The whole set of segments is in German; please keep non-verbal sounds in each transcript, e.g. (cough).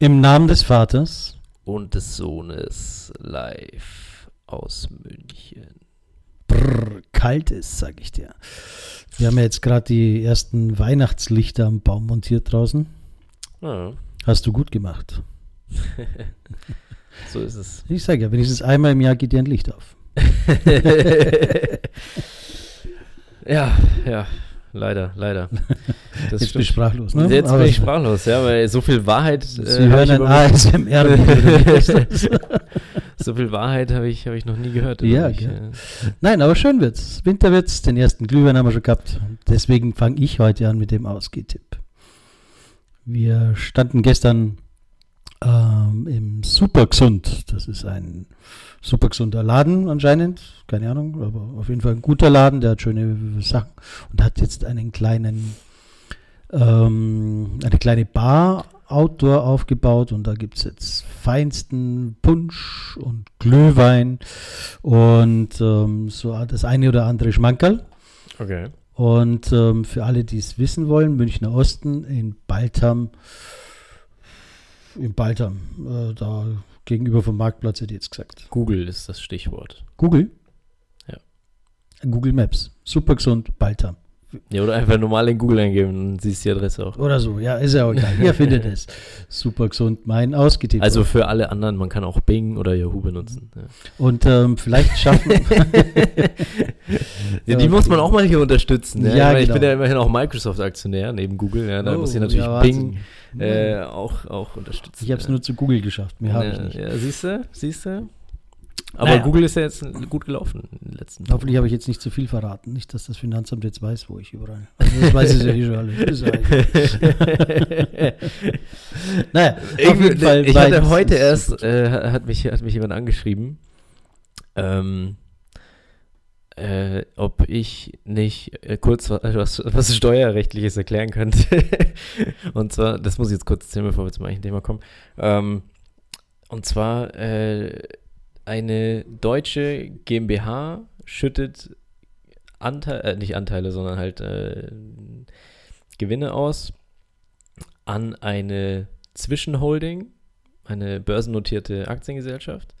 Im Namen des Vaters und des Sohnes live aus München. Brrr, kalt ist, sag ich dir. Wir haben ja jetzt gerade die ersten Weihnachtslichter am Baum montiert draußen. Ja, Hast du gut gemacht. (laughs) so ist es. Ich sage ja, wenigstens einmal im Jahr geht dir ein Licht auf. (laughs) ja, ja, leider, leider. (laughs) Das Jetzt bin ich sprachlos, ne? Jetzt Aber bin ich sprachlos, ja, weil so viel Wahrheit. Sie äh, hören ich ein (laughs) ASMR. (laughs) so viel Wahrheit habe ich, hab ich noch nie gehört. Ja, mich, gell. Nein, aber schön wird's. Winter wird's. Den ersten Glühwein haben wir schon gehabt. Deswegen fange ich heute an mit dem Ausgehtipp. Wir standen gestern ähm, im Supergesund. Das ist ein supergesunder Laden anscheinend. Keine Ahnung, aber auf jeden Fall ein guter Laden. Der hat schöne Sachen und hat jetzt einen kleinen, ähm, eine kleine Bar Outdoor aufgebaut und da gibt es jetzt feinsten Punsch und Glühwein und ähm, so das eine oder andere Schmankerl. Okay. Und ähm, für alle, die es wissen wollen, Münchner Osten in Baltham, in Baltham, äh, da gegenüber vom Marktplatz hätte ich jetzt gesagt. Google ist das Stichwort. Google? Ja. Google Maps. Super gesund, Baltham. Ja, oder einfach normal in Google eingeben, dann siehst du die Adresse auch. Oder so, ja, ist ja auch egal. Ihr findet es. Super gesund, mein ausgetippt. Also für alle anderen, man kann auch Bing oder Yahoo benutzen. Ja. Und ähm, vielleicht schaffen. (laughs) Ja, die muss man auch mal hier unterstützen. Ja, Ja, ich, meine, ich genau. bin ja immerhin auch Microsoft-Aktionär neben Google. Ja, da Oh, muss ich natürlich Bing äh, auch, auch unterstützen. Ich habe es nur zu Google geschafft. Mehr habe ich nicht. Ja, siehst du? Siehst du? Aber Naja. Google ist ja jetzt gut gelaufen in den letzten. Hoffentlich habe ich jetzt nicht zu viel verraten. Nicht, dass das Finanzamt jetzt weiß, wo ich überall. Also das weiß es ja eh schon egal. (laughs) naja, auf Ich, jeden Fall. ich hatte heute erst, äh, hat, mich, hat mich jemand angeschrieben, ähm, äh, ob ich nicht äh, kurz wa- was, was Steuerrechtliches erklären könnte. (laughs) und zwar, das muss ich jetzt kurz erzählen, bevor wir zum eigentlichen Thema kommen. Ähm, und zwar, äh, eine deutsche GmbH schüttet Anteile, äh, nicht Anteile, sondern halt äh, Gewinne aus an eine Zwischenholding, eine börsennotierte Aktiengesellschaft.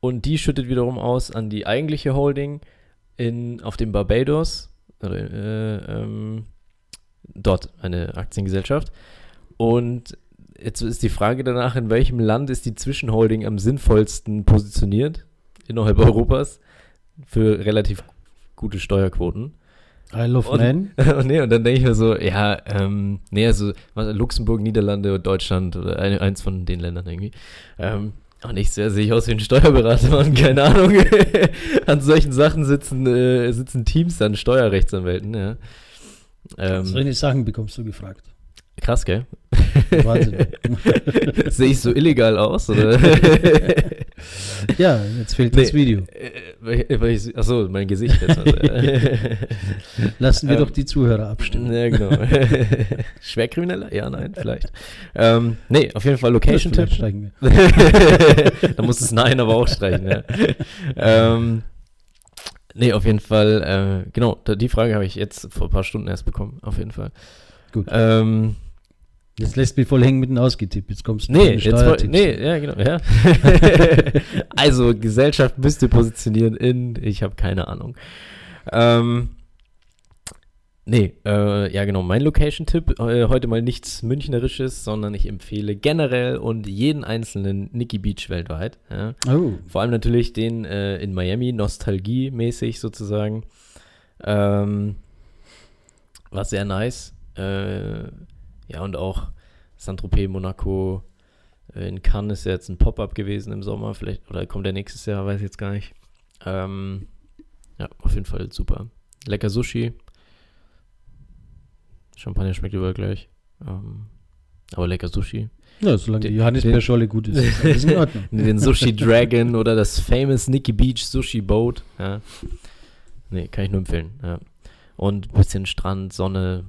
Und die schüttet wiederum aus an die eigentliche Holding in, auf dem Barbados, oder, äh, ähm, dort eine Aktiengesellschaft. Und jetzt ist die Frage danach, in welchem Land ist die Zwischenholding am sinnvollsten positioniert innerhalb Europas für relativ gute Steuerquoten. Isle of Und- Man. (laughs) und nee, und dann denke ich mir so, ja, ähm, nee, also Luxemburg, Niederlande, Deutschland oder ein, eins von den Ländern irgendwie. Ähm, und ich sehe ich aus wie ein Steuerberater, Mann, keine Ahnung. (laughs) an solchen Sachen sitzen, äh, sitzen Teams an Steuerrechtsanwälten, ja. Ähm, Solche Sachen bekommst du gefragt. Krass, gell? Wahnsinn. (laughs) Sehe ich so illegal aus, oder? (laughs) ja, jetzt fehlt das Nee, Video. äh, ich, achso, mein Gesicht jetzt. Also, (laughs) Lassen wir ähm, doch die Zuhörer abstimmen. Ja, genau. Schwerkrimineller? Ja, nein, vielleicht. Ähm, nee, auf jeden Fall Location-Tipp. Steigen wir. da muss es Nein aber auch streichen, ja. ähm, nee, auf jeden Fall, äh, genau, die Frage habe ich jetzt vor ein paar Stunden erst bekommen, auf jeden Fall. Gut. Ähm, Jetzt lässt mich voll hängen mit dem Ausgetippt. Jetzt kommst du nee, jetzt Steuertipps. nee, ja, genau, ja. (laughs) also, Gesellschaft müsst ihr positionieren in, ich habe keine Ahnung. Ähm, nee, äh, ja, genau, mein Location-Tipp, äh, heute mal nichts Münchnerisches, sondern ich empfehle generell und jeden einzelnen Nikki Beach weltweit, ja. Oh, Vor allem natürlich den äh, in Miami, nostalgiemäßig sozusagen. Ähm, war sehr nice. Äh, ja, und auch Saint-Tropez, Monaco. Äh, in Cannes ist ja jetzt ein Pop-Up gewesen im Sommer, vielleicht, oder kommt der nächstes Jahr, weiß ich jetzt gar nicht. Ähm, ja, auf jeden Fall super. Lecker Sushi. Champagner schmeckt überall gleich. Ähm, aber lecker Sushi. ja, solange die Den- Johannisbeerscholle gut ist, ist alles in (laughs) Ordnung. Den Sushi Dragon oder das famous Nikki Beach Sushi Boat. Ja. Nee, kann ich nur empfehlen. Ja. Und ein bisschen Strand, Sonne,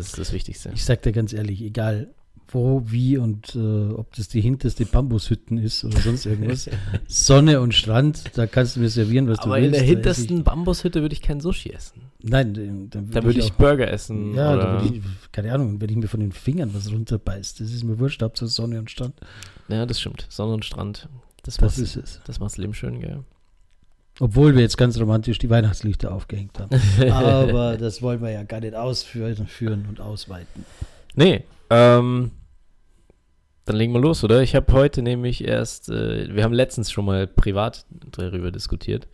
das ist das Wichtigste. Ich sag dir ganz ehrlich, egal wo, wie und äh, ob das die hinterste Bambushütten ist oder sonst irgendwas. (laughs) Sonne und Strand, da kannst du mir servieren, was Aber du willst. in der hintersten Bambushütte würde ich kein Sushi essen. Nein, dann, dann Da würde ich, auch- Burger essen. Ja, oder, ich, keine Ahnung, wenn ich mir von den Fingern was runterbeißt, das ist mir wurscht, ab zur Sonne und Strand. ja, das stimmt. Sonne und Strand. Das, Das macht, ist es. das macht's Leben schön, gell? Obwohl wir jetzt ganz romantisch die Weihnachtslichter aufgehängt haben. (laughs) Aber das wollen wir ja gar nicht ausführen führen und ausweiten. Nee, ähm, dann legen wir los, oder? Ich habe heute nämlich erst, äh, wir haben letztens schon mal privat darüber diskutiert.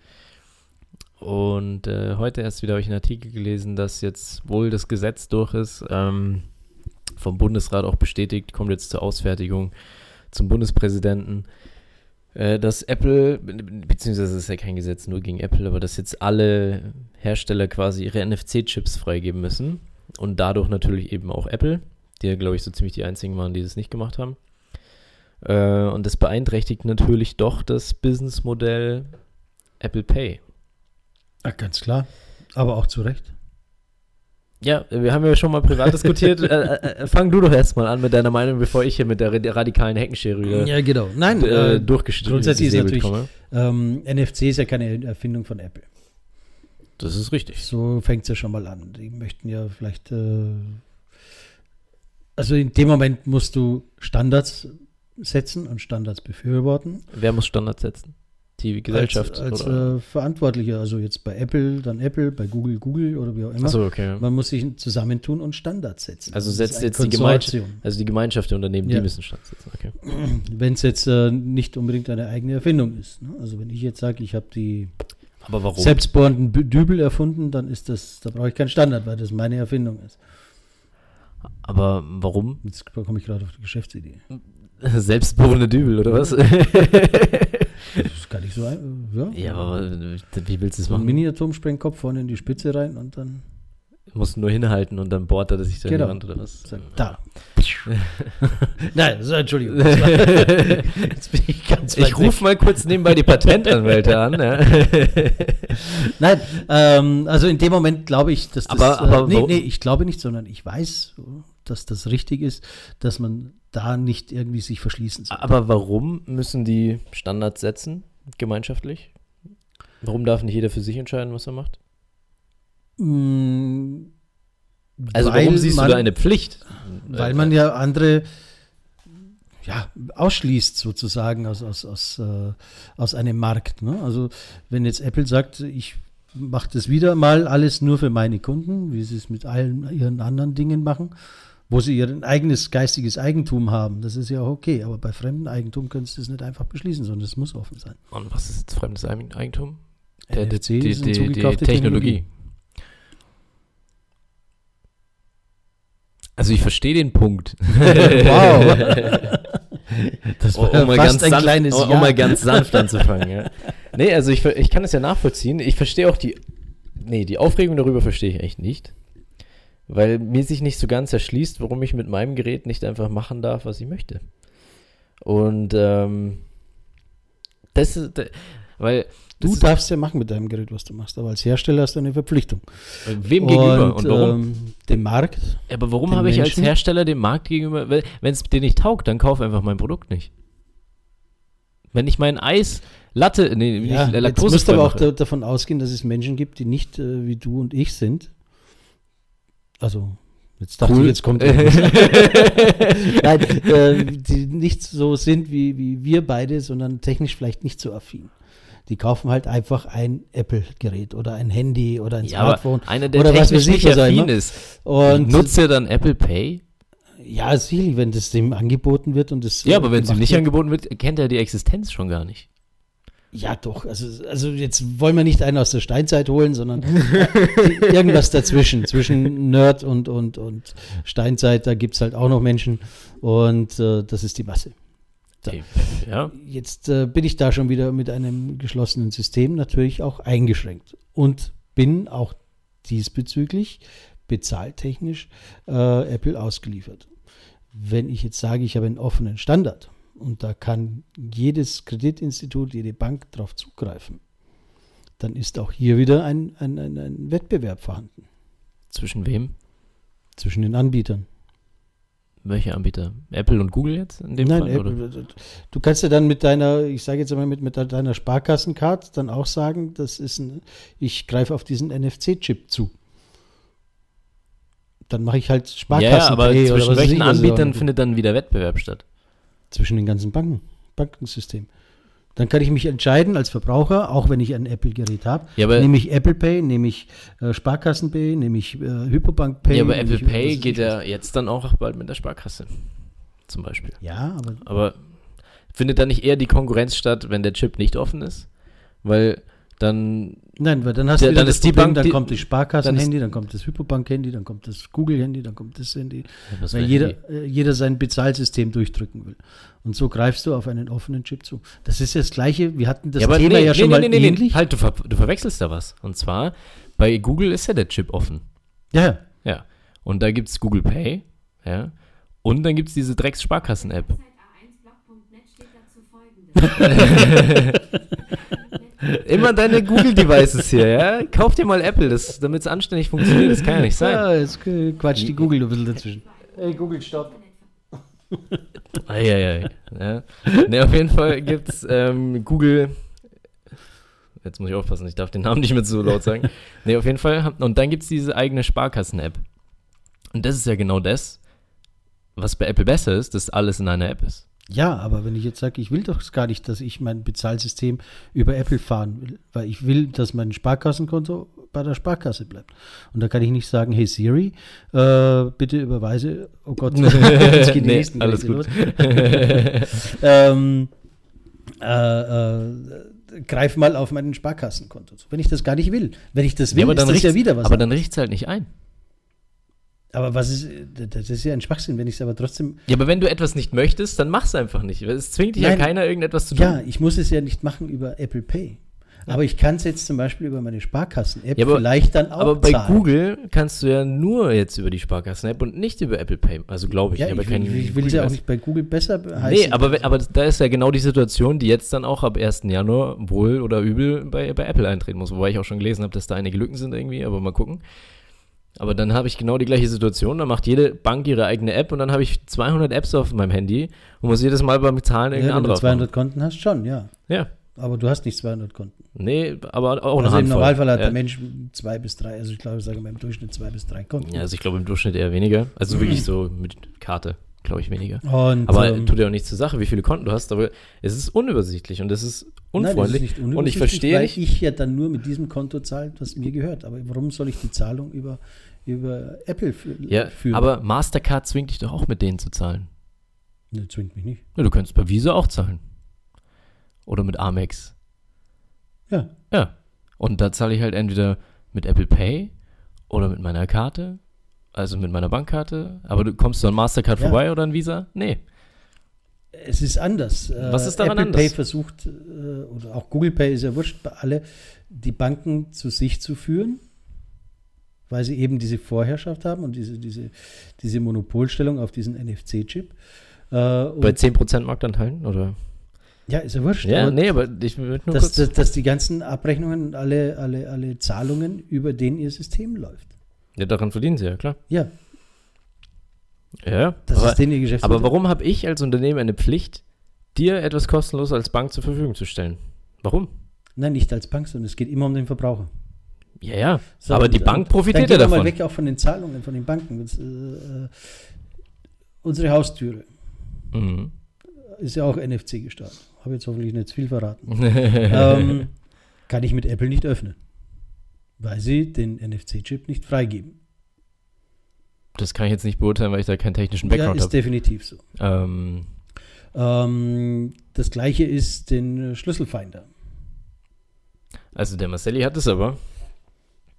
Und äh, heute erst wieder habe ich einen Artikel gelesen, dass jetzt wohl das Gesetz durch ist, ähm, vom Bundesrat auch bestätigt, kommt jetzt zur Ausfertigung zum Bundespräsidenten, dass Apple, be- beziehungsweise es ist ja kein Gesetz nur gegen Apple, aber dass jetzt alle Hersteller quasi ihre NFC-Chips freigeben müssen und dadurch natürlich eben auch Apple, die ja, glaube ich, so ziemlich die einzigen waren, die das nicht gemacht haben. Äh, und das beeinträchtigt natürlich doch das Businessmodell Apple Pay. Ja, ganz klar. Aber auch zu Recht. Ja, wir haben ja schon mal privat diskutiert. (laughs) äh, äh, fang du doch erstmal an mit deiner Meinung, bevor ich hier mit der ra- radikalen Heckenschere wieder Ja, genau. Nein, äh, äh, durchgestellt grundsätzlich ist natürlich- ähm, NFC ist ja keine Erfindung von Apple. Das ist richtig. So fängt es ja schon mal an. Die möchten ja vielleicht, äh, also in dem Moment musst du Standards setzen und Standards befürworten. Wer muss Standards setzen? Die Gesellschaft? Als, als äh, Verantwortlicher, also jetzt bei Apple, dann Apple, bei Google, Google oder wie auch immer. Achso, okay. Man muss sich zusammentun und Standards setzen. Also Das setzt jetzt die Konsortium. Also die Gemeinschaft der Unternehmen, Ja. die müssen Standards setzen. Okay. Wenn es jetzt äh, nicht unbedingt eine eigene Erfindung ist. Ne? Also wenn ich jetzt sage, ich habe die Aber warum? selbstbohrenden Dübel erfunden, dann ist das, da brauche ich keinen Standard, weil das meine Erfindung ist. Aber warum? Jetzt komme ich gerade auf die Geschäftsidee. (laughs) Selbstbohrende Dübel, oder was? (laughs) Gar nicht so ein, ja. ja, aber äh, wie willst du es so ein machen? Mini-Atomsprengkopf vorne in die Spitze rein und dann Musst nur hinhalten und dann bohrt er sich da in Genau. die Wand oder was? da. (laughs) Nein, so, Entschuldigung. (laughs) Jetzt bin ich ganz Ich rufe mal kurz nebenbei die Patentanwälte an. Ja. (laughs) Nein, ähm, also in dem Moment glaube ich, dass das. Aber- aber äh, nee, nee, ich glaube nicht, sondern ich weiß, dass das richtig ist, dass man da nicht irgendwie sich verschließen soll. Aber warum müssen die Standards setzen, gemeinschaftlich? Warum darf nicht jeder für sich entscheiden, was er macht? Mm, Also warum siehst man, du da eine Pflicht? Weil man ja andere ja, ausschließt sozusagen aus, aus, aus, äh, aus einem Markt. Ne? Also wenn jetzt Apple sagt, ich mache das wieder mal alles nur für meine Kunden, wie sie es mit allen ihren anderen Dingen machen, wo sie ihr eigenes geistiges Eigentum haben, das ist ja auch okay. Aber bei fremdem Eigentum können sie das nicht einfach beschließen, sondern es muss offen sein. Und was ist jetzt fremdes Eigen- Eigentum? Der, NFC die, die, die, die zugekaufte Technologie. Also ich verstehe den Punkt. (laughs) wow. (laughs) Das war um, um, mal fast ganz ein sanft, kleines um, um mal ganz sanft anzufangen. Ja. Nee, also ich, ich kann es ja nachvollziehen. Ich verstehe auch die, nee, die Aufregung darüber verstehe ich echt nicht. Weil mir sich nicht so ganz erschließt, warum ich mit meinem Gerät nicht einfach machen darf, was ich möchte. Und ähm, das ist, weil Du darfst ja machen mit deinem Gerät, was du machst, aber als Hersteller hast du eine Verpflichtung. ist, wem gegenüber und warum? Ähm, dem Markt. Aber warum habe ich als? Hersteller dem Markt gegenüber, wenn es dir nicht taugt, dann kauf einfach mein Produkt nicht. Wenn ich mein Eis, Latte, nee, Ja, nicht Laktose musst du aber auch da, davon ausgehen, dass es Menschen gibt, die nicht äh, wie du und ich sind. Also, jetzt dachte Cool. ich, jetzt kommt irgendwas. (laughs) Nein, äh, die nicht so sind wie, wie wir beide, sondern technisch vielleicht nicht so affin. Die kaufen halt einfach ein Apple-Gerät oder ein Handy oder ein ja, aber Smartphone. einer, der oder was technisch weiß ich, nicht was affin ist, Und nutzt er dann Apple Pay? ja, sicherlich, wenn das dem angeboten wird und das. Ja, aber wenn es ihm nicht angeboten wird, kennt er die Existenz schon gar nicht. Ja, doch. Also, also jetzt wollen wir nicht einen aus der Steinzeit holen, sondern (laughs) irgendwas dazwischen. Zwischen Nerd und, und, und Steinzeit, da gibt es halt auch noch Menschen. Und äh, das ist die Masse. So. Okay. Ja, Jetzt äh, bin ich da schon wieder mit einem geschlossenen System natürlich auch eingeschränkt. Und bin auch diesbezüglich bezahltechnisch äh, Apple ausgeliefert. Wenn ich jetzt sage, ich habe einen offenen Standard und da kann jedes Kreditinstitut, jede Bank darauf zugreifen, dann ist auch hier wieder ein, ein, ein, ein Wettbewerb vorhanden zwischen wem? zwischen den Anbietern. Welche Anbieter? Apple und Google jetzt in dem Nein, Fall? Apple, du kannst ja dann mit deiner, ich sage jetzt mal mit, mit deiner Sparkassencard dann auch sagen, das ist ein, ich greife auf diesen NFC-Chip zu. Dann mache ich halt Sparkassen. Ja, ja, aber zwischen welchen was Anbietern findet dann wieder Wettbewerb statt? Zwischen den ganzen Banken, Bankensystem. Dann kann ich mich entscheiden als Verbraucher, auch wenn ich ein Apple-Gerät habe, Ja, nehme ich Apple Pay, nehme ich äh, Sparkassen Pay, nehme ich äh, Hypobank Pay. ja, aber Apple ich, Pay geht ja jetzt dann auch bald mit der Sparkasse. Zum Beispiel. Ja, aber Aber findet da nicht eher die Konkurrenz statt, wenn der Chip nicht offen ist? Weil dann, nein, weil dann hast Ja, du dann das ist die Bank, dann die- kommt das Sparkassen-Handy, dann dann kommt das Hypobank-Handy, dann kommt das Google-Handy, dann kommt das Handy. was Weil jeder, Handy? äh, jeder sein Bezahlsystem durchdrücken will. Und so greifst du auf einen offenen Chip zu. Das ist ja das Gleiche, wir hatten das ja, aber Thema nee, ja nee, schon nee, mal nee, nee, ähnlich. Halt, du, ver du verwechselst da was. Und zwar, bei Google ist ja der Chip offen. Ja, ja. Ja. Und da gibt es Google Pay. Ja. Und dann gibt es diese Drecks-Sparkassen-App. (laughs) (laughs) Website a1blog.net steht dazu folgendes. Immer deine Google-Devices hier, ja? Kauf dir mal Apple, damit es anständig funktioniert. Das kann ja nicht sein. Ja, jetzt quatscht die Google ein bisschen dazwischen. Hey, Google, stopp. Eieiei. Ja. Ne, auf jeden Fall gibt es ähm, Google. Jetzt muss ich aufpassen, ich darf den Namen nicht mehr so laut sagen. Ne, auf jeden Fall. Und dann gibt es diese eigene Sparkassen-App. Und das ist ja genau das, was bei Apple besser ist, dass alles in einer App ist. Ja, aber wenn ich jetzt sage, ich will doch gar nicht, dass ich mein Bezahlsystem über Apple fahren will, weil ich will, dass mein Sparkassenkonto bei der Sparkasse bleibt. Und da kann ich nicht sagen, hey Siri, äh, bitte überweise, oh Gott, (laughs) jetzt gehen die Nee, nächsten alles gut. (laughs) ähm, äh, äh, greif mal auf mein Sparkassenkonto. zu. Wenn ich das gar nicht will. Wenn ich das will, aber ist dann das ja wieder was. Aber dann riecht es halt nicht ein. Aber was ist, das ist ja ein Schwachsinn, wenn ich es aber trotzdem Ja, aber wenn du etwas nicht möchtest, dann mach's einfach nicht. Es zwingt dich Nein. ja keiner, irgendetwas zu tun. Ja, ich muss es ja nicht machen über Apple Pay. Aber ich kann es jetzt zum Beispiel über meine Sparkassen-App Ja, vielleicht dann auch aber bei zahlen. Google kannst du ja nur jetzt über die Sparkassen-App und nicht über Apple Pay. Also glaube ich. Ja, aber ich, ich will es ja auch nicht bei Google besser heißen. Nee, aber, aber da ist ja genau die Situation, die jetzt dann auch ab 1. Januar wohl oder übel bei, bei Apple eintreten muss. Wobei ich auch schon gelesen habe, dass da einige Lücken sind irgendwie, aber mal gucken. Aber dann habe ich genau die gleiche Situation. Da macht jede Bank ihre eigene App und dann habe ich 200 Apps auf meinem Handy und muss jedes Mal beim Zahlen ja, irgendeine wenn du andere 200 Konten hast, schon, ja. Ja. Aber du hast nicht 200 Konten. Nee, aber auch eine also im Handvoll. Normalfall hat ja. der Mensch zwei bis drei, also ich glaube, ich sage mal im Durchschnitt zwei bis drei Konten. Ja, also ich glaube im Durchschnitt eher weniger. Also wirklich so mit Karte, glaube ich, weniger. Und, Aber ähm, tut ja auch nichts zur Sache, wie viele Konten du hast, aber es ist unübersichtlich und es ist nein, das ist unfreundlich. nicht und ich unübersichtlich, verstehe weil nicht. ich ja dann nur mit diesem Konto zahle, was mir gehört. Aber warum soll ich die Zahlung über, über Apple Ja, führen? aber Mastercard zwingt dich doch auch mit denen zu zahlen. Ne, zwingt mich nicht. Ja, du könntest bei Visa auch zahlen. Oder mit Amex. Ja. Ja. Und da zahle ich halt entweder mit Apple Pay oder mit meiner Karte, also mit meiner Bankkarte. Aber du kommst du an Mastercard Ja. vorbei oder an Visa? Nee. Es ist anders. Äh, Was ist daran Apple anders? Pay versucht, äh, oder auch Google Pay ist ja wurscht, bei alle die Banken zu sich zu führen, weil sie eben diese Vorherrschaft haben und diese, diese, diese Monopolstellung auf diesen NFC-Chip. Äh, und- Bei 10% Marktanteilen? Oder? ja, ist ja wurscht. Ja, aber nee, aber ich nur dass, dass, dass die ganzen Abrechnungen, alle, alle, alle Zahlungen über den ihr System läuft. Ja, daran verdienen sie ja, klar. Ja, Ja, das aber, ist den ihr Geschäft. aber warum habe ich als Unternehmen eine Pflicht, dir etwas kostenlos als Bank zur Verfügung zu stellen? Warum? Nein, nicht als Bank, sondern es geht immer um den Verbraucher. Ja, ja. So, aber die Bank profitiert dann ja davon. mal weg auch von den Zahlungen, von den Banken. Das, äh, äh, unsere Haustüre Mhm. ist ja auch NFC gestartet. Habe jetzt hoffentlich nicht zu viel verraten. (laughs) ähm, kann ich mit Apple nicht öffnen, weil sie den NFC-Chip nicht freigeben. Das kann ich jetzt nicht beurteilen, weil ich da keinen technischen Ja, Background ist habe. definitiv so. Ähm, Ähm, das gleiche ist den Schlüsselfinder. also der Marcelli hat es aber.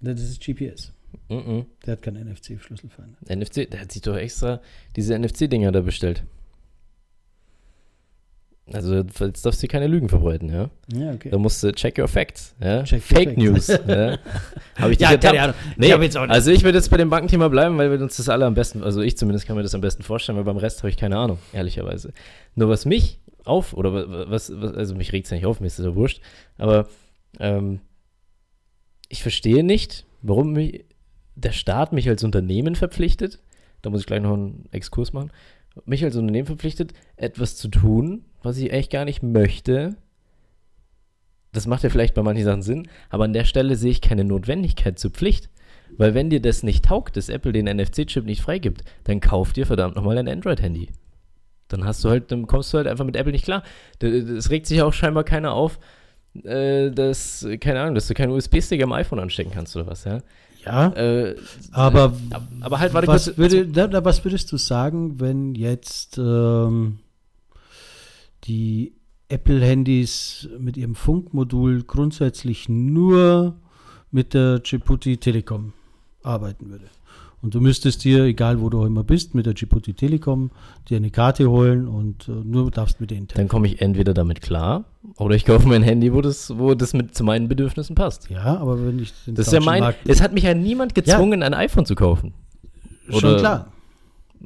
Das ist GPS. Mhm. Der hat keinen NFC-Schlüsselfinder. NFC, der hat sich doch extra diese NFC-Dinger da bestellt. Also jetzt darfst du keine Lügen verbreiten, ja. Ja, okay. Da musst du check your facts, ja. Check Fake facts. News, (laughs) ja. Habe ich dich Ja, ertappt? keine Ahnung. Nee, Ich hab jetzt auch nicht- also ich würde jetzt bei dem Bankenthema bleiben, weil wir uns das alle am besten, also ich zumindest kann mir das am besten vorstellen, weil beim Rest habe ich keine Ahnung, ehrlicherweise. Nur was mich auf, oder wa- was, was also mich regt es ja nicht auf, mir ist das ja wurscht, aber ähm, ich verstehe nicht, warum mich der Staat mich als Unternehmen verpflichtet, da muss ich gleich noch einen Exkurs machen, mich als Unternehmen verpflichtet, etwas zu tun, was ich echt gar nicht möchte. Das macht ja vielleicht bei manchen Sachen Sinn, aber an der Stelle sehe ich keine Notwendigkeit zur Pflicht. Weil wenn dir das nicht taugt, dass Apple den NFC-Chip nicht freigibt, dann kauf dir verdammt nochmal ein Android-Handy. Dann hast du halt, dann kommst du halt einfach mit Apple nicht klar. Es regt sich auch scheinbar keiner auf, äh, dass, keine Ahnung, dass du keinen USB-Stick am iPhone anstecken kannst oder was, ja. Ja, Äh, aber aber halt, warte was, kurz. würde, na, was würdest du sagen, wenn jetzt ähm, die Apple-Handys mit ihrem Funkmodul grundsätzlich nur mit der Djibouti Telekom arbeiten würde? Und du müsstest dir, egal wo du auch immer bist, mit der Djibouti Telekom dir eine Karte holen und äh, nur darfst mit denen Dann komme ich entweder damit klar oder ich kaufe mir ein Handy, wo das, wo das mit zu meinen Bedürfnissen passt. Ja, aber wenn ich den Das ist ja mein. Markt- Es hat mich ja niemand gezwungen, ein iPhone zu kaufen. schon oder- klar.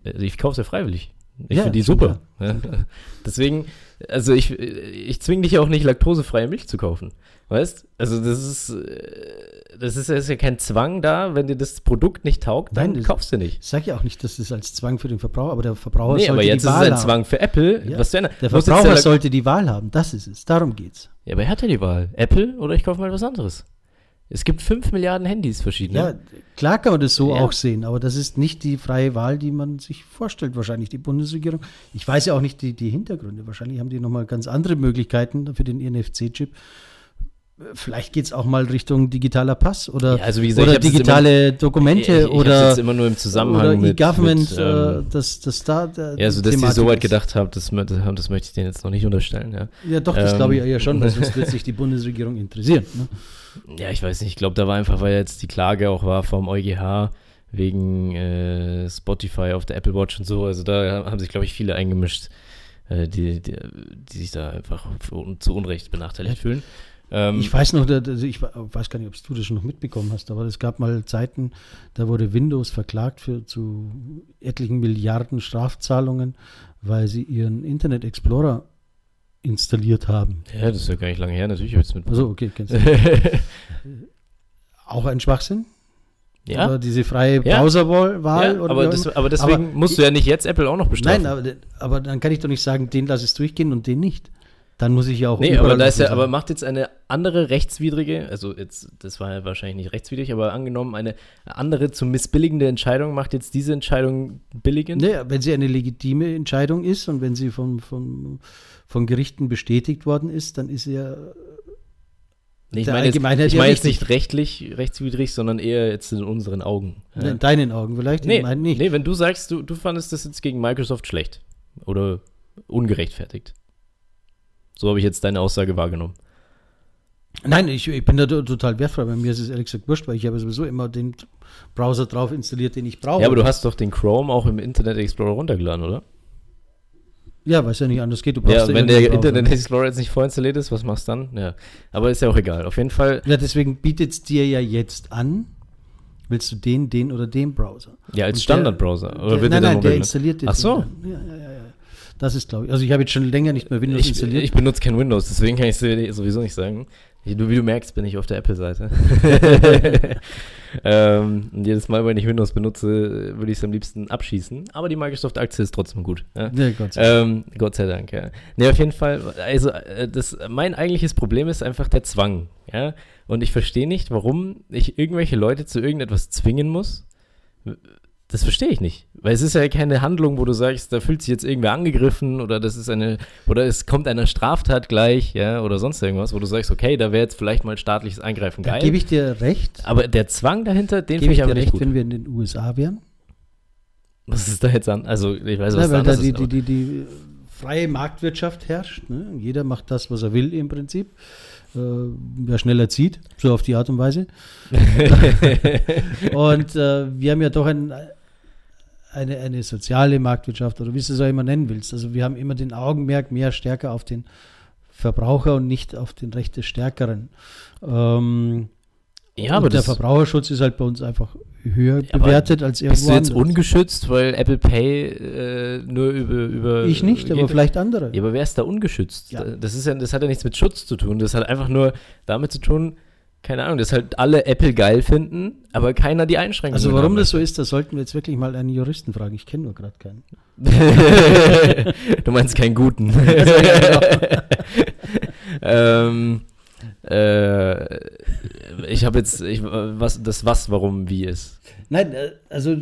Also Ich kaufe es ja freiwillig. Ich Ja, finde die super. Ja. (laughs) Deswegen, also ich, ich zwinge dich ja auch nicht, laktosefreie Milch zu kaufen. Weißt? Also das ist, äh, das ist, ist ja kein Zwang da, wenn dir das Produkt nicht taugt, dann Nein, kaufst du nicht. Ich sage ja auch nicht, dass das als Zwang für den Verbraucher, aber der Verbraucher Nee, sollte aber jetzt die ist es ein haben. Zwang für Apple, Ja. was ändern. Der Verbraucher sollte die Wahl haben, das ist es. Darum geht's. Ja, aber er hat ja die Wahl. Apple oder ich kaufe mal was anderes. Es gibt 5 Milliarden Handys verschiedene. Ja, klar kann man das so Ja. auch sehen, aber das ist nicht die freie Wahl, die man sich vorstellt, wahrscheinlich die Bundesregierung. Ich weiß ja auch nicht die, die Hintergründe. Wahrscheinlich haben die nochmal ganz andere Möglichkeiten für den NFC-Chip. Vielleicht geht es auch mal Richtung digitaler Pass oder, Ja, also gesagt, oder digitale Dokumente ich, ich oder, jetzt immer nur im Zusammenhang mit, E-Government, äh, ähm, dass das da der, ja, also dass die Thematik so weit gedacht haben, das, das möchte ich denen jetzt noch nicht unterstellen. Ja, Ja, doch, das Ähm, glaube ich ja schon, weil sonst wird sich die Bundesregierung interessieren. Ne? Ja ich weiß nicht, ich glaube, da war einfach, weil jetzt die Klage auch war vom EuGH wegen äh, Spotify auf der Apple Watch und so. Also da haben sich, glaube ich, viele eingemischt, äh, die, die, die sich da einfach zu Unrecht benachteiligt fühlen. Ähm, Ich weiß noch, da- ich weiß gar nicht, ob du das schon noch mitbekommen hast, aber es gab mal Zeiten, da wurde Windows verklagt für zu etlichen Milliarden Strafzahlungen, weil sie ihren Internet Explorer installiert haben. ja, das ist ja gar nicht lange her, natürlich habe ich es mit. Also okay, kennst (laughs) du. (laughs) Auch ein Schwachsinn? ja, Oder diese freie. Browserwahl? ja oder aber, das, aber deswegen Aber musst du ja nicht jetzt Apple auch noch bestrafen. Nein, aber, aber dann kann ich doch nicht sagen, den lasse ich durchgehen und den nicht. Dann muss ich ja auch Nee, aber da ist ja, sagen. aber macht jetzt eine andere rechtswidrige, also jetzt, das war ja wahrscheinlich nicht rechtswidrig, aber angenommen eine andere zu missbilligende Entscheidung, macht jetzt diese Entscheidung billigend? Naja, wenn sie eine legitime Entscheidung ist und wenn sie von, von, von Gerichten bestätigt worden ist, dann ist. Nee, ich meine jetzt, ich meine jetzt wichtig. nicht rechtlich, rechtswidrig, sondern eher jetzt in unseren Augen. Ja. In deinen Augen vielleicht, Nee, in nicht. nee, wenn du sagst, du, du fandest das jetzt gegen Microsoft schlecht oder ungerechtfertigt. So habe ich jetzt deine Aussage wahrgenommen. Nein, ich, ich bin da to- total wertfrei. Bei mir ist es ehrlich gesagt wurscht, weil ich habe sowieso immer den Browser drauf installiert, den ich brauche. Ja, aber du hast doch den Chrome auch im Internet Explorer runtergeladen, oder? Ja, weil es ja nicht anders geht. Du brauchst Ja, wenn der. Internet Explorer jetzt nicht vorinstalliert ist, was machst du dann? Ja, aber ist ja auch egal. Auf jeden Fall, Ja, deswegen bietet es dir ja jetzt an. Willst du den, den oder den Browser? ja, als Standardbrowser. Der, Oder der, nein, nein, der installiert dir Ach so. den. Ja, ja, ja, ja. Das ist, glaube ich. Also ich habe jetzt schon länger nicht mehr Windows Ich, installiert. ich benutze kein Windows, deswegen kann ich es sowieso nicht sagen. Du, wie du merkst, bin ich auf der Apple-Seite. (laughs) ähm, und jedes Mal, wenn ich Windows benutze, würde ich es am liebsten abschießen. Aber die Microsoft-Aktie ist trotzdem gut. Ja? ja, Gott sei Dank. Ähm, Gott sei Dank, ja. Nee, auf jeden Fall, also äh, das, mein eigentliches Problem ist einfach der Zwang, ja. Und ich verstehe nicht, warum ich irgendwelche Leute zu irgendetwas zwingen muss. Das verstehe ich nicht. Weil es ist ja keine Handlung, wo du sagst, da fühlt sich jetzt irgendwer angegriffen oder das ist eine, oder es kommt einer Straftat gleich, ja, oder sonst irgendwas, wo du sagst, okay, da wäre jetzt vielleicht mal staatliches Eingreifen Da geil. gebe ich dir recht. aber der Zwang dahinter, den Gebe finde ich ich aber dir nicht recht, gut. wenn wir in den USA wären. Was ist da jetzt an? Also, ich weiß, was Ja, weil da die, ist. die, die, die freie Marktwirtschaft herrscht. Ne? Jeder macht das, was er will im Prinzip. Äh, wer schneller zieht, so auf die Art und Weise. (laughs) und äh, wir haben ja doch ein, eine, eine soziale Marktwirtschaft oder wie du es auch immer nennen willst. Also wir haben immer den Augenmerk mehr stärker auf den Verbraucher und nicht auf den Recht des Stärkeren. Ähm, ja, aber und der Verbraucherschutz ist halt bei uns einfach höher bewertet als irgendwo Bist du jetzt anders. ungeschützt, weil Apple Pay äh, nur über, über. Ich nicht, aber vielleicht andere. Ja, aber wer ist da ungeschützt? Ja. Das, ist ja, das hat ja nichts mit Schutz zu tun. Das hat einfach nur damit zu tun, keine Ahnung, dass halt alle Apple geil finden, aber keiner die Einschränkungen Also warum haben das so ist, das sollten wir jetzt wirklich mal einen Juristen fragen. Ich kenne nur gerade keinen. (laughs) du meinst keinen guten. (laughs) (laughs) ähm, äh, ich habe jetzt, ich, was, das was, warum, wie ist. Nein, äh, also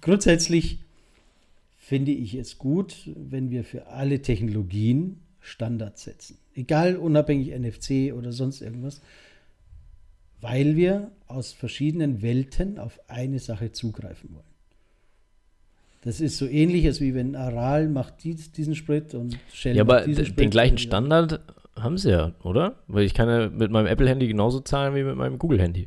grundsätzlich finde ich es gut, wenn wir für alle Technologien Standards setzen. Egal, unabhängig NFC oder sonst irgendwas, weil wir aus verschiedenen Welten auf eine Sache zugreifen wollen. Das ist so ähnlich, als wie wenn Aral macht dies, diesen Sprit und Shell Ja, aber macht diesen Sprit. den gleichen. Standard haben sie ja, oder? Weil ich kann ja mit meinem Apple-Handy genauso zahlen wie mit meinem Google-Handy.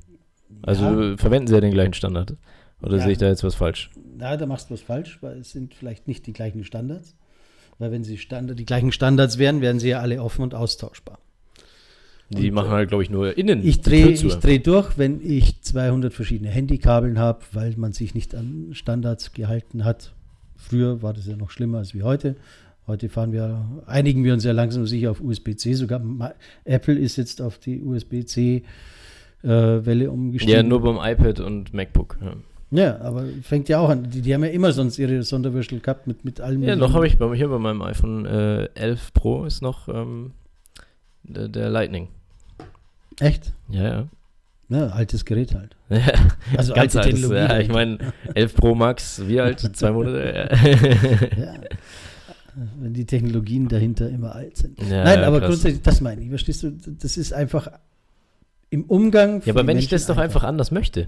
Also Ja. verwenden sie ja den gleichen Standard. Oder Ja. sehe ich da jetzt was falsch? Na, da machst du was falsch, weil es sind vielleicht nicht die gleichen Standards. Weil wenn sie Standard, die gleichen Standards wären, wären sie ja alle offen und austauschbar. Die Und, machen halt, glaube ich, nur innen. Ich drehe dreh durch, wenn ich 200 verschiedene Handykabeln habe, weil man sich nicht an Standards gehalten hat. Früher war das ja noch schlimmer als wie heute. Heute fahren wir, einigen wir uns ja langsam sicher auf USB-C. Sogar Apple ist jetzt auf die USB-C-Welle äh, umgestiegen. Ja, nur beim iPad und MacBook. Ja, Ja, aber fängt ja auch an. Die, die haben ja immer sonst ihre Sonderwürstel gehabt mit, mit allem. ja noch habe ich bei, hier bei meinem iPhone äh, 11 Pro ist noch ähm, der, der Lightning. Echt? Ja, ja. Ja, altes Gerät halt. (laughs) ja Also Ganz alte altes, Technologie. ja, ich meine, 11 Pro Max, wie alt? Zwei Monate? (laughs) ja. Wenn die Technologien dahinter immer alt sind. Ja, Nein, aber krass. grundsätzlich, das meine ich. Verstehst du? Das ist einfach im Umgang. Ja, aber wenn ich das doch einfach anders möchte.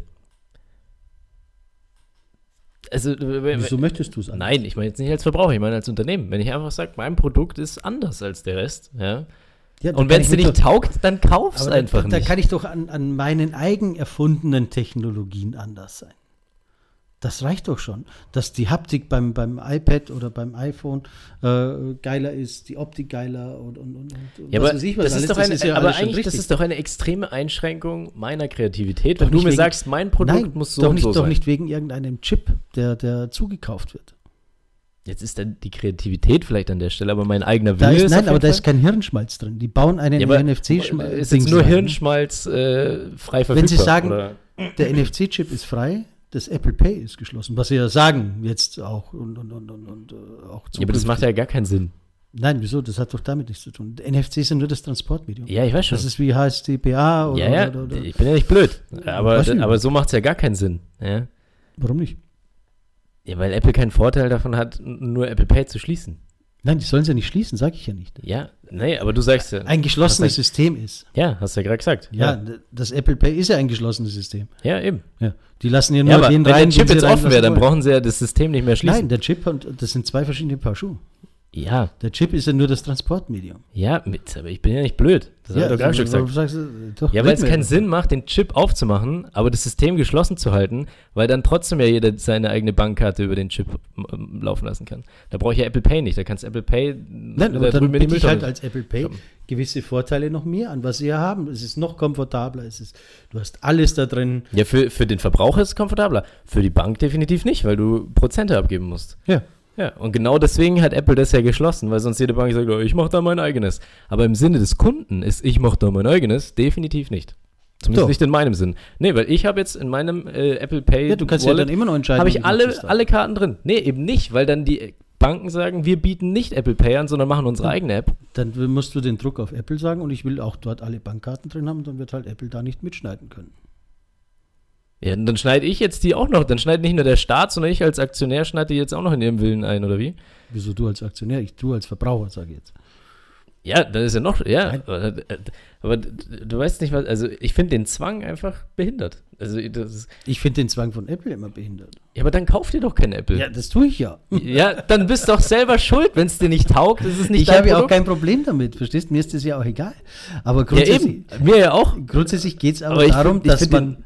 Also, Wieso möchtest du es anders? nein, ich meine jetzt nicht als Verbraucher, ich meine als Unternehmen. Wenn ich einfach sage, mein Produkt ist anders als der Rest, ja. Ja, da Und wenn es dir nicht taugt, dann kauf's aber einfach da, da nicht. kann ich doch an, an meinen eigen erfundenen Technologien anders sein. Das reicht doch schon, dass die Haptik beim, beim iPad oder beim iPhone äh, geiler ist, die Optik geiler und, und, und, und ja, was aber, das alles. ist doch eine, ja aber eigentlich, das ist doch eine extreme Einschränkung meiner Kreativität, Doch wenn du mir wegen- sagst, mein Produkt Nein, muss so doch nicht, so doch sein. nicht wegen irgendeinem Chip, der, der zugekauft wird. Jetzt ist dann die Kreativität vielleicht an der Stelle, aber mein eigener Wille ist, nein, aber jeden da Fall- ist kein Hirnschmalz drin. Die bauen einen Ja, NFC-Schmalz. ist jetzt nur Hirnschmalz äh, frei verfügbar. Wenn Sie sagen, oder? Der NFC-Chip ist frei, das Apple Pay ist geschlossen, was Sie ja sagen jetzt auch und, und, und, und, äh, auch Ja, aber das macht ja gar keinen Sinn. Nein, wieso? Das hat doch damit nichts zu tun. NFC ist ja nur das Transportmedium. Ja, ich weiß schon. Das ist wie HSDPA oder, ja, ja, oder, oder. ich bin ja nicht blöd. Aber, nicht. aber so macht es ja gar keinen Sinn. Ja? Warum nicht? ja, weil Apple keinen Vorteil davon hat, nur Apple Pay zu schließen. Nein, die sollen sie ja nicht schließen, sage ich ja nicht. Ja, nee, aber du sagst ja. Ein geschlossenes System ist. Ja, hast du ja gerade gesagt. Ja, d- das Apple Pay ist ja ein geschlossenes System. ja eben. Ja. Die lassen ja nur Ja, den wenn rein, der Chip jetzt offen wäre, dann brauchen sie ja das System nicht mehr schließen. Nein, der Chip und das sind zwei verschiedene Paar Schuhe. Ja, Der Chip ist ja nur das Transportmedium. ja, mit, aber ich bin ja nicht blöd. Das ja, habe ich gerade schon gesagt. du, doch, Ja, weil es keinen Sinn macht, den Chip aufzumachen, aber das System geschlossen zu halten, weil dann trotzdem ja jeder seine eigene Bankkarte über den Chip ähm, laufen lassen kann. Da brauche ich ja Apple Pay nicht. Da kannst Apple Pay Nein, da aber dann drüben in die biete ich halt als Apple Pay Komm. gewisse Vorteile noch mehr an, was sie ja haben. Es ist noch komfortabler, es ist, du hast alles da drin. Ja, für, für den Verbraucher ist es komfortabler. Für die Bank definitiv nicht, weil du Prozente abgeben musst. Ja. Ja, und genau deswegen hat Apple das ja geschlossen, weil sonst jede Bank sagt, oh, ich mache da mein eigenes. Aber im Sinne des Kunden ist, ich mache da mein eigenes, definitiv nicht. Zumindest Doch. nicht in meinem Sinn. Nee, weil ich habe jetzt in meinem äh, Apple Pay Ja, du kannst ja dann immer noch entscheiden. habe ich alle, alle Karten drin. Nee, eben nicht, weil dann die Banken sagen, wir bieten nicht Apple Pay an, sondern machen unsere eigene App. Dann musst du den Druck auf Apple sagen und ich will auch dort alle Bankkarten drin haben, dann wird halt Apple da nicht mitschneiden können. Ja, dann schneide ich jetzt die auch noch. Dann schneidet nicht nur der Staat, sondern ich als Aktionär schneide die jetzt auch noch in ihrem Willen ein, oder wie? Wieso du als Aktionär? Ich, du als Verbraucher, sage ich jetzt. Ja, dann ist ja noch, ja, aber, äh, aber du weißt nicht was, also ich finde den Zwang einfach behindert. Also das ist, Ich finde den Zwang von Apple immer behindert. ja, aber dann kauf dir doch kein Apple. Ja, das tue ich ja. (laughs) Ja, dann bist du doch selber schuld, wenn es dir nicht taugt, ist es nicht ich habe ja auch kein Problem damit, verstehst? Mir ist das ja auch egal. Aber Ja, grundsätzlich, eben, mir ja auch. grundsätzlich geht es aber, Aber ich darum, find- ich dass man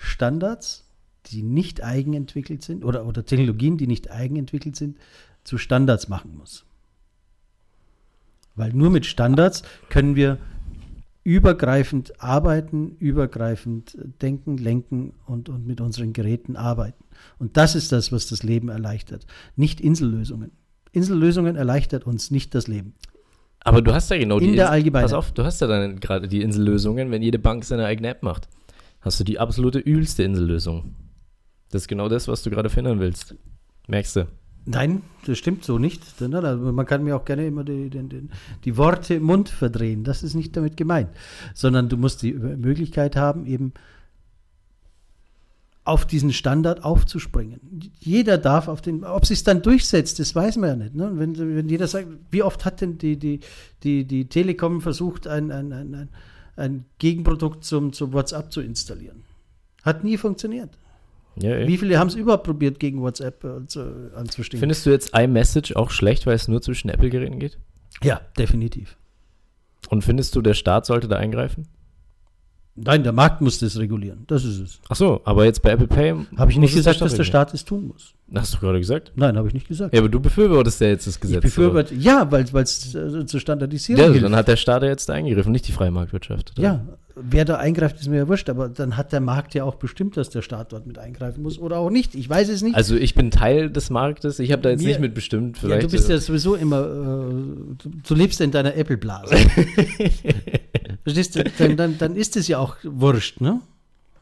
Standards, die nicht eigenentwickelt sind, oder, oder Technologien, die nicht eigenentwickelt sind, zu Standards machen muss. Weil nur mit Standards können wir übergreifend arbeiten, übergreifend denken, lenken und, und mit unseren Geräten arbeiten. Und das ist das, was das Leben erleichtert. Nicht Insellösungen. Insellösungen erleichtert uns nicht das Leben. Aber du hast ja genau In die der Insel-. Pass auf, du hast ja dann gerade die Insellösungen, wenn jede Bank seine eigene App macht. Hast du die absolute übelste Insellösung. Das ist genau das, was du gerade verhindern willst. Merkst du? Nein, das stimmt so nicht. Nein, nein, Man kann mir auch gerne immer die, die, die, Worte im Mund verdrehen. Das ist nicht damit gemeint. Sondern du musst die Möglichkeit haben, eben auf diesen Standard aufzuspringen. Jeder darf auf den, ob sich dann durchsetzt, das weiß man ja nicht. Ne? Wenn, wenn jeder sagt, wie oft hat denn die, die, die, die Telekom versucht, ein, ein, ein, ein, ein Gegenprodukt zum, zum WhatsApp zu installieren? Hat nie funktioniert. Ja, ey. Wie viele haben es überhaupt probiert, gegen WhatsApp äh, zu, anzustimmen? Findest du jetzt iMessage auch schlecht, weil es nur zwischen Apple-Geräten geht? Ja, definitiv. Und findest du, der Staat sollte da eingreifen? Nein, der Markt muss das regulieren. Das ist es. Ach so, aber jetzt bei Apple Pay. Habe ich nicht es gesagt, dass der. Staat es tun muss. Hast du gerade gesagt? Nein, habe ich nicht gesagt. Ja, aber du befürwortest ja jetzt das ich Gesetz. befürworte, ja, weil es äh, zur Standardisierung Ja, hilft. dann hat der Staat ja jetzt da eingegriffen, nicht die freie Marktwirtschaft. oder? Ja, wer da eingreift, ist mir ja wurscht, aber dann hat der Markt ja auch bestimmt, dass der Staat dort mit eingreifen muss oder auch nicht. Ich weiß es nicht. Also ich bin Teil des Marktes, ich habe da jetzt Mir- nicht mitbestimmt. ja, Vielleicht, du bist ja sowieso immer, äh, du, du lebst in deiner Apple-Blase. (laughs) Verstehst du? Dann, dann, dann ist es ja auch wurscht, ne?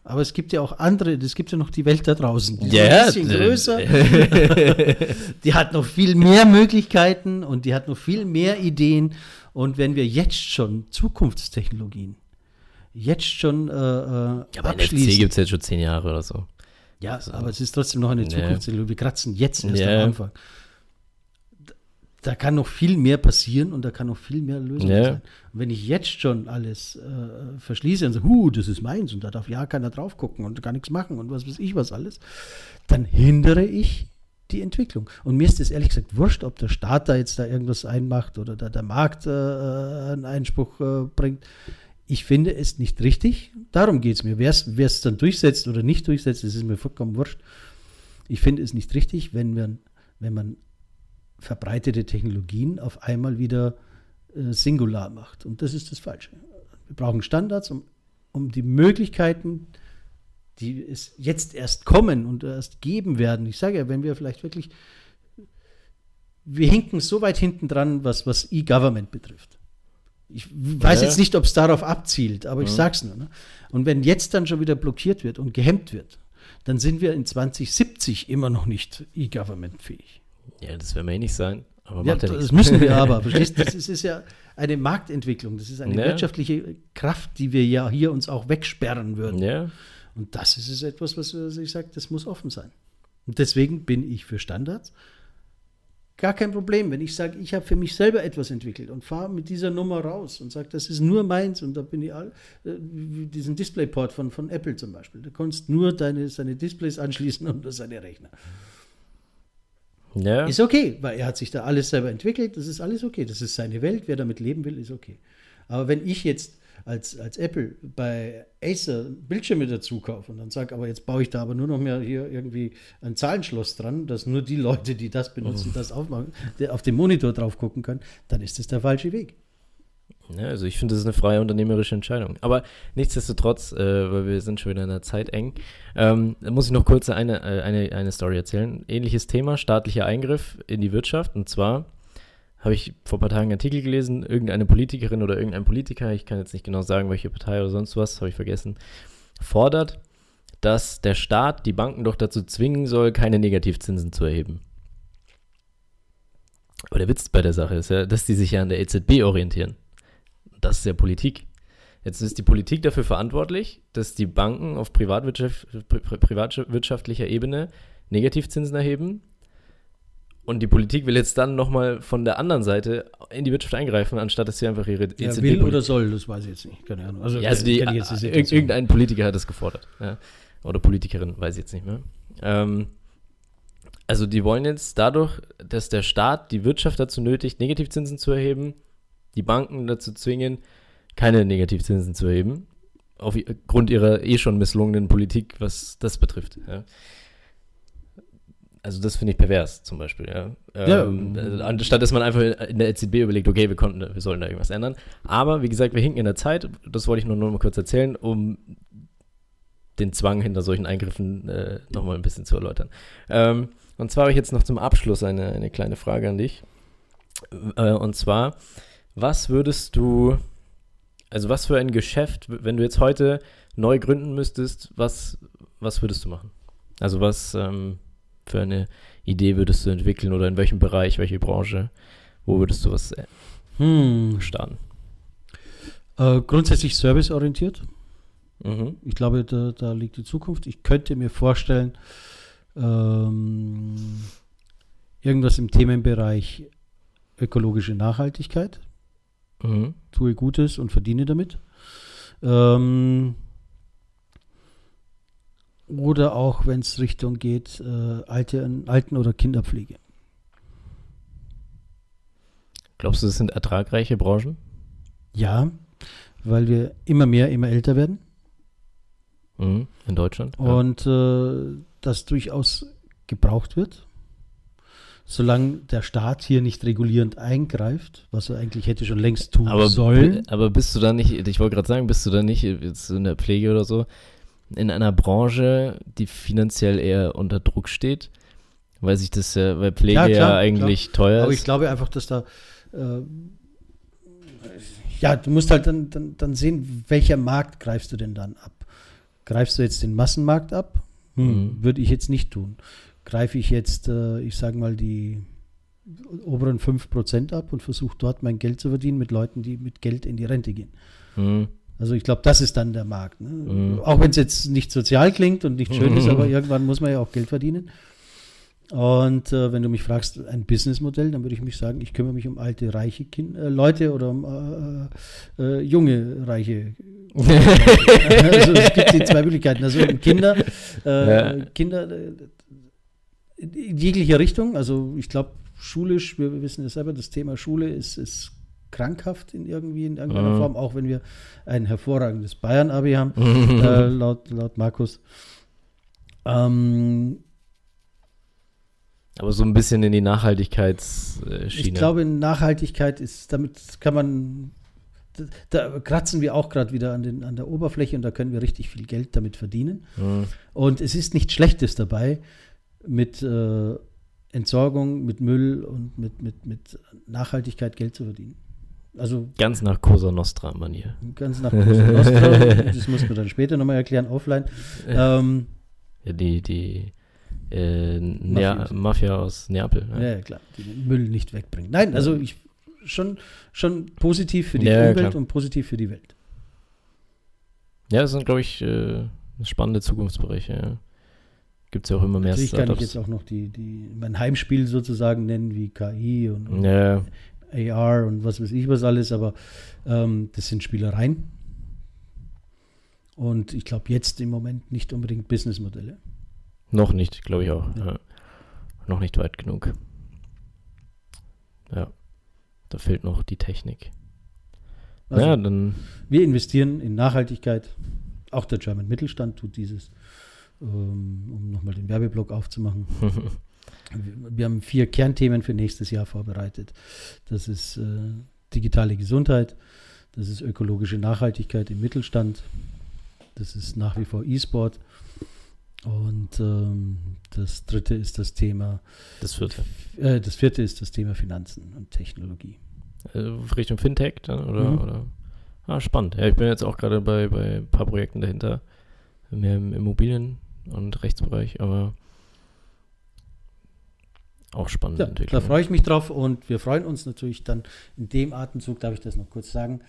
Aber es gibt ja auch andere, es gibt ja noch die Welt da draußen. Die ist Ja, ein bisschen äh, größer. (laughs) die hat noch viel mehr Möglichkeiten und die hat noch viel mehr Ideen. Und wenn wir jetzt schon Zukunftstechnologien jetzt schon äh, äh, ja, aber NFC abschließen. gibt es jetzt schon zehn Jahre oder so. Ja, aber es ist trotzdem noch eine Ja. Zukunftstechnologie. Wir kratzen jetzt erst Ja. am Anfang. Da- kann noch viel mehr passieren und da kann noch viel mehr Lösungen Ja. sein. Und wenn ich jetzt schon alles äh, verschließe und sage, huh, das ist meins und da darf ja keiner drauf gucken und gar nichts machen und was weiß ich was alles, dann hindere ich die Entwicklung. Und mir ist es ehrlich gesagt wurscht, ob der Staat da jetzt da irgendwas einmacht oder da der Markt äh, einen Einspruch äh, bringt. Ich finde es nicht richtig. Darum geht es mir. Wer es dann durchsetzt oder nicht durchsetzt, das ist mir vollkommen wurscht. Ich finde es nicht richtig, wenn man, wenn man verbreitete Technologien auf einmal wieder äh, singular macht. Und das ist das Falsche. Wir brauchen Standards, um, um die Möglichkeiten, die es jetzt erst kommen und erst geben werden. Ich sage ja, wenn wir vielleicht wirklich, wir hinken so weit hinten dran, was, was E-Government betrifft. Ich weiß Ja. jetzt nicht, ob es darauf abzielt, aber ich Mhm. sag's nur. Ne? Und wenn jetzt dann schon wieder blockiert wird und gehemmt wird, dann sind wir in 2070 immer noch nicht E-Government-fähig. Ja, das werden wir eh nicht sein. Aber Ja, ja das müssen wir aber. (laughs) Verstehst du? Das ist, ist ja eine Marktentwicklung. Das ist eine Ja. wirtschaftliche Kraft, die wir ja hier uns auch wegsperren würden. Ja, Und das ist etwas, was ich sage, das muss offen sein. Und deswegen bin ich für Standards. Gar kein Problem, wenn ich sage, ich habe für mich selber etwas entwickelt und fahre mit dieser Nummer raus und sage, das ist nur meins und da bin ich all, äh, wie diesen Displayport von, von Apple zum Beispiel. Da kannst nur deine, seine Displays anschließen (laughs) und seine Rechner. Ja. Ist okay, weil er hat sich da alles selber entwickelt, das ist alles okay. Das ist seine Welt, wer damit leben will, ist okay. Aber wenn ich jetzt als, als Apple bei Acer Bildschirme dazu kaufe und dann sage, aber jetzt baue ich da aber nur noch mehr hier irgendwie ein Zahlenschloss dran, dass nur die Leute, die das benutzen, das aufmachen, auf dem Monitor drauf gucken können, dann ist das der falsche Weg. Ja, also ich finde, das ist eine freie unternehmerische Entscheidung. Aber nichtsdestotrotz, äh, weil wir sind schon wieder in der Zeit eng, ähm, muss ich noch kurz eine, äh, eine, eine Story erzählen. Ähnliches Thema, staatlicher Eingriff in die Wirtschaft. Und zwar habe ich vor ein paar Tagen einen Artikel gelesen, irgendeine Politikerin oder irgendein Politiker, ich kann jetzt nicht genau sagen, welche Partei oder sonst was, habe ich vergessen, fordert, dass der Staat die Banken doch dazu zwingen soll, keine Negativzinsen zu erheben. Aber der Witz bei der Sache ist ja, dass die sich ja an der EZB orientieren. Das ist ja Politik. Jetzt ist die Politik dafür verantwortlich, dass die Banken auf Privatwirtschaft, pri pri privatwirtschaftlicher Ebene Negativzinsen erheben. Und die Politik will jetzt dann nochmal von der anderen Seite in die Wirtschaft eingreifen, anstatt dass sie einfach ihre Ja, EZB will oder soll, das weiß ich jetzt nicht. Keine Ahnung. Also, ja, also die, jetzt die ir- Situation. irgendein Politiker hat das gefordert. Ja. Oder Politikerin, weiß ich jetzt nicht mehr. Ähm, also die wollen jetzt dadurch, dass der Staat die Wirtschaft dazu nötigt, Negativzinsen zu erheben, die Banken dazu zwingen, keine Negativzinsen zu erheben, aufgrund ihrer eh schon misslungenen Politik, was das betrifft. Ja. Also das finde ich pervers zum Beispiel. Ja. Ja. Ähm, also anstatt dass man einfach in der EZB überlegt, okay, wir konnten, wir sollen da irgendwas ändern. Aber wie gesagt, wir hinken in der Zeit. Das wollte ich nur noch mal kurz erzählen, um den Zwang hinter solchen Eingriffen äh, noch mal ein bisschen zu erläutern. Ähm, und zwar habe ich jetzt noch zum Abschluss eine, eine kleine Frage an dich. Äh, und zwar, Was würdest du, also was für ein Geschäft, wenn du jetzt heute neu gründen müsstest, was, was würdest du machen? Also was ähm, für eine Idee würdest du entwickeln oder in welchem Bereich, welche Branche, wo würdest du was äh, Hm. starten? Äh, grundsätzlich serviceorientiert. Mhm. Ich glaube, da, da liegt die Zukunft. Ich könnte mir vorstellen, ähm, irgendwas im Themenbereich ökologische Nachhaltigkeit. Mhm. Tue Gutes und verdiene damit. Ähm, oder auch, wenn es Richtung geht, äh, alte, Alten- oder Kinderpflege. Glaubst du, das sind ertragreiche Branchen? Ja, weil wir immer mehr, immer älter werden. Mhm. In Deutschland? Ja. und äh, das durchaus gebraucht wird. Solange der Staat hier nicht regulierend eingreift, was er eigentlich hätte schon längst tun aber, sollen. aber bist du da nicht, ich wollte gerade sagen, bist du da nicht jetzt in der Pflege oder so, in einer Branche, die finanziell eher unter Druck steht? Weil sich das ja, weil Pflege Ja, ja, klar, eigentlich teuer Aber ist. ich glaube einfach, dass da äh, ja, du musst halt dann, dann, dann sehen, welcher Markt greifst du denn dann ab? Greifst du jetzt den Massenmarkt ab? Hm, Mhm. Würde ich jetzt nicht tun. Greife ich jetzt, äh, ich sage mal, die oberen 5% ab und versuche dort mein Geld zu verdienen mit Leuten, die mit Geld in die Rente gehen. Mhm. Also ich glaube, das ist dann der Markt. Ne? Mhm. Auch wenn es jetzt nicht sozial klingt und nicht schön ist, Mhm. aber irgendwann muss man ja auch Geld verdienen. Und äh, wenn du mich fragst, ein Businessmodell, dann würde ich mich sagen, ich kümmere mich um alte, reiche kind, äh, Leute oder um äh, äh, junge, reiche. (laughs) also es gibt die zwei Möglichkeiten. Also um Kinder, äh, Ja. Kinder in jeglicher Richtung. Also ich glaube, schulisch, wir wissen ja selber, das Thema Schule ist, ist krankhaft in irgendwie in irgendeiner Mhm. Form, auch wenn wir ein hervorragendes Bayern-Abi haben, (laughs) äh, laut, laut Markus. Ähm, Aber so ein bisschen in die Nachhaltigkeitsschiene. ich glaube, Nachhaltigkeit ist, damit kann man, da, da kratzen wir auch gerade wieder an, den, an der Oberfläche und da können wir richtig viel Geld damit verdienen. Mhm. Und es ist nichts Schlechtes dabei, mit äh, Entsorgung, mit Müll und mit, mit, mit Nachhaltigkeit Geld zu verdienen. Also Ganz nach Cosa Nostra-Manier. ganz nach Cosa Nostra, (laughs) das muss man dann später nochmal erklären, offline. Ähm, Ja, die, die äh, Mafiosi. Mafia aus Neapel. Ne? ja, ja, klar, die den Müll nicht wegbringen. Nein, also ich schon, schon positiv für die ja, Umwelt klar. und positiv für die Welt. Ja, das sind, glaube ich, äh, spannende Zukunftsbereiche. Ja. Gibt es ja auch immer mehr Natürlich kann ich Startups. jetzt auch noch die, die, mein Heimspiel sozusagen nennen, wie KI und, und ja, AR und was weiß ich was alles, aber ähm, das sind Spielereien. Und ich glaube jetzt im Moment nicht unbedingt Businessmodelle. noch nicht, glaube ich auch. Ja. Ja. Noch nicht weit genug. Ja, da fehlt noch die Technik. Also, ja, dann Wir investieren in Nachhaltigkeit. Auch der German Mittelstand tut dieses, um nochmal den Werbeblock aufzumachen. Wir, (laughs) wir haben vier Kernthemen für nächstes Jahr vorbereitet. Das ist äh, digitale Gesundheit, das ist ökologische Nachhaltigkeit im Mittelstand, das ist nach wie vor E-Sport und ähm, das dritte ist das Thema, das vierte. äh, das vierte ist das Thema Finanzen und Technologie. Äh, Richtung Fintech dann, oder? Mhm. oder? Ah, spannend. Ja, ich bin jetzt auch gerade bei, bei ein paar Projekten dahinter. Mehr im Immobilien- und Rechtsbereich, aber auch spannende Ja, da Entwicklung. freue ich mich drauf und wir freuen uns natürlich dann in dem Atemzug, darf ich das noch kurz sagen,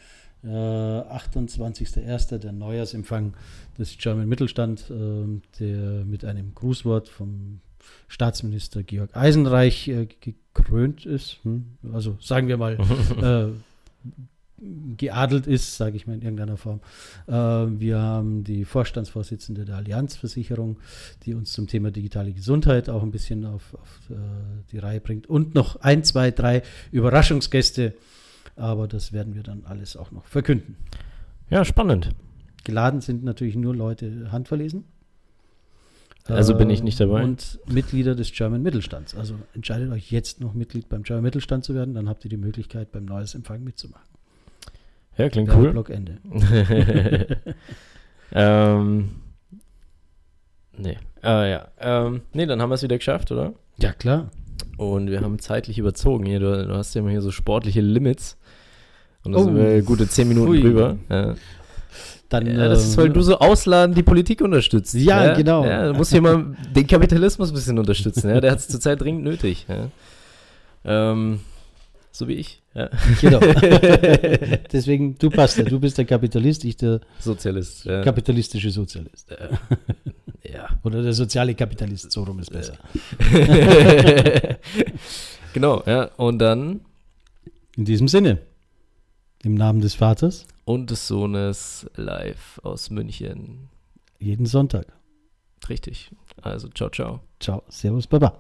äh, 28.01. der Neujahrsempfang des German Mittelstand, ähm, der mit einem Grußwort vom Staatsminister Georg Eisenreich äh, gekrönt ist. Hm? Also sagen wir mal, (laughs) äh, geadelt ist, sage ich mal in irgendeiner Form. Äh, wir haben die Vorstandsvorsitzende der Allianzversicherung, die uns zum Thema digitale Gesundheit auch ein bisschen auf, auf äh, die Reihe bringt. Und noch ein, zwei, drei Überraschungsgäste. Aber das werden wir dann alles auch noch verkünden. ja, spannend. Geladen sind natürlich nur Leute handverlesen. Also bin ich Äh, nicht dabei. Und Mitglieder des German Mittelstands. Also entscheidet euch jetzt noch Mitglied beim German Mittelstand zu werden, dann habt ihr die Möglichkeit, beim Neuesempfang mitzumachen. Ja, klingt cool. Block Ende. (laughs) ähm, nee. Ah, ja. Ähm, nee, dann haben wir es wieder geschafft, oder? Ja, klar. Und wir haben zeitlich überzogen hier. Du, du hast ja immer hier so sportliche Limits. Und da Oh. sind wir gute zehn Minuten Ui. drüber. Ja. Dann, Ja, das ist, weil ähm, du so ausladend die Politik unterstützt. Ja, genau. Ja, du musst hier mal den Kapitalismus ein bisschen unterstützen. Ja? Der hat es zurzeit dringend nötig. Ja? Ähm, so wie ich. Ja. Genau. (laughs) Deswegen, du passt ja. Du bist der Kapitalist, ich der Sozialist. Ja. kapitalistische Sozialist. ja. Oder der soziale Kapitalist, so rum ist besser. (laughs) genau, ja. Und dann In diesem Sinne, im Namen des Vaters, und des Sohnes live aus München. jeden Sonntag. Richtig. Also, ciao, ciao. Ciao, Servus, Baba.